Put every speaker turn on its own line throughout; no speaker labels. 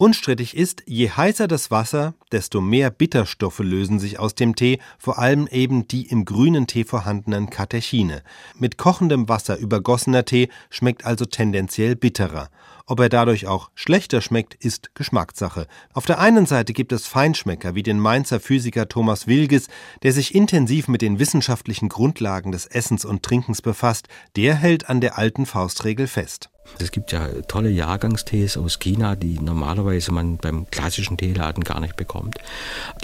Unstrittig ist, je heißer das Wasser, desto mehr Bitterstoffe lösen sich aus dem Tee, vor allem eben die im grünen Tee vorhandenen Katechine. Mit kochendem Wasser übergossener Tee schmeckt also tendenziell bitterer. Ob er dadurch auch schlechter schmeckt, ist Geschmackssache. Auf der einen Seite gibt es Feinschmecker wie den Mainzer Physiker Thomas Wilges, der sich intensiv mit den wissenschaftlichen Grundlagen des Essens und Trinkens befasst. Der hält an der alten Faustregel fest.
Es gibt ja tolle Jahrgangstees aus China, die normalerweise man beim klassischen Teeladen gar nicht bekommt.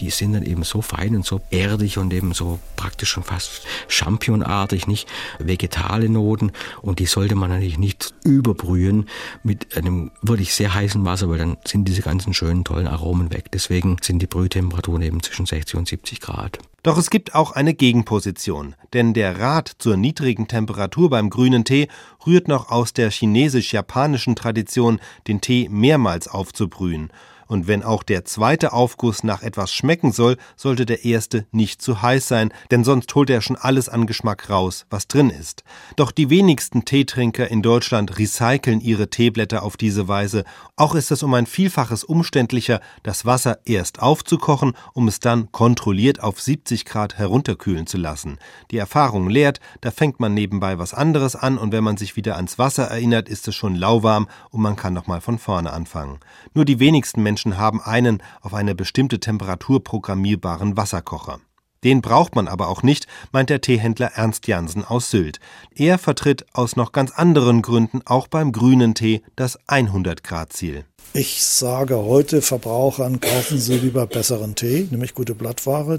Die sind dann eben so fein und so erdig und eben so praktisch schon fast championartig, nicht vegetale Noten. Und die sollte man natürlich nicht überbrühen mit einem wirklich sehr heißen Wasser, weil dann sind diese ganzen schönen, tollen Aromen weg. Deswegen sind die Brühtemperaturen eben zwischen 60 und 70 Grad.
Doch es gibt auch eine Gegenposition, denn der Rat zur niedrigen Temperatur beim grünen Tee rührt noch aus der chinesisch-japanischen Tradition, den Tee mehrmals aufzubrühen und wenn auch der zweite Aufguss nach etwas schmecken soll, sollte der erste nicht zu heiß sein, denn sonst holt er schon alles an Geschmack raus, was drin ist. Doch die wenigsten Teetrinker in Deutschland recyceln ihre Teeblätter auf diese Weise. Auch ist es um ein Vielfaches umständlicher, das Wasser erst aufzukochen, um es dann kontrolliert auf 70 Grad herunterkühlen zu lassen. Die Erfahrung lehrt, da fängt man nebenbei was anderes an und wenn man sich wieder ans Wasser erinnert, ist es schon lauwarm und man kann nochmal von vorne anfangen. Nur die wenigsten Menschen Menschen haben einen auf eine bestimmte Temperatur programmierbaren Wasserkocher. Den braucht man aber auch nicht, meint der Teehändler Ernst Jansen aus Sylt. Er vertritt aus noch ganz anderen Gründen auch beim grünen Tee das 100-Grad-Ziel.
Ich sage heute Verbrauchern, kaufen Sie lieber besseren Tee, nämlich gute Blattware.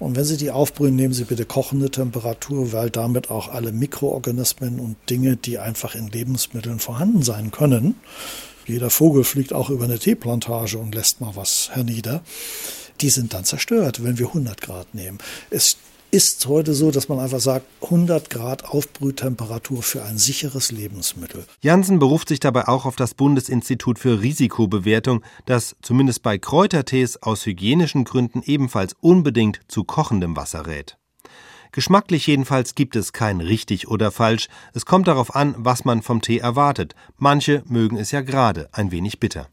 Und wenn Sie die aufbrühen, nehmen Sie bitte kochende Temperatur, weil damit auch alle Mikroorganismen und Dinge, die einfach in Lebensmitteln vorhanden sein können, jeder Vogel fliegt auch über eine Teeplantage und lässt mal was hernieder. Die sind dann zerstört, wenn wir 100 Grad nehmen. Es ist heute so, dass man einfach sagt, 100 Grad Aufbrühtemperatur für ein sicheres Lebensmittel.
Janssen beruft sich dabei auch auf das Bundesinstitut für Risikobewertung, das zumindest bei Kräutertees aus hygienischen Gründen ebenfalls unbedingt zu kochendem Wasser rät. Geschmacklich jedenfalls gibt es kein richtig oder falsch, es kommt darauf an, was man vom Tee erwartet. Manche mögen es ja gerade ein wenig bitter.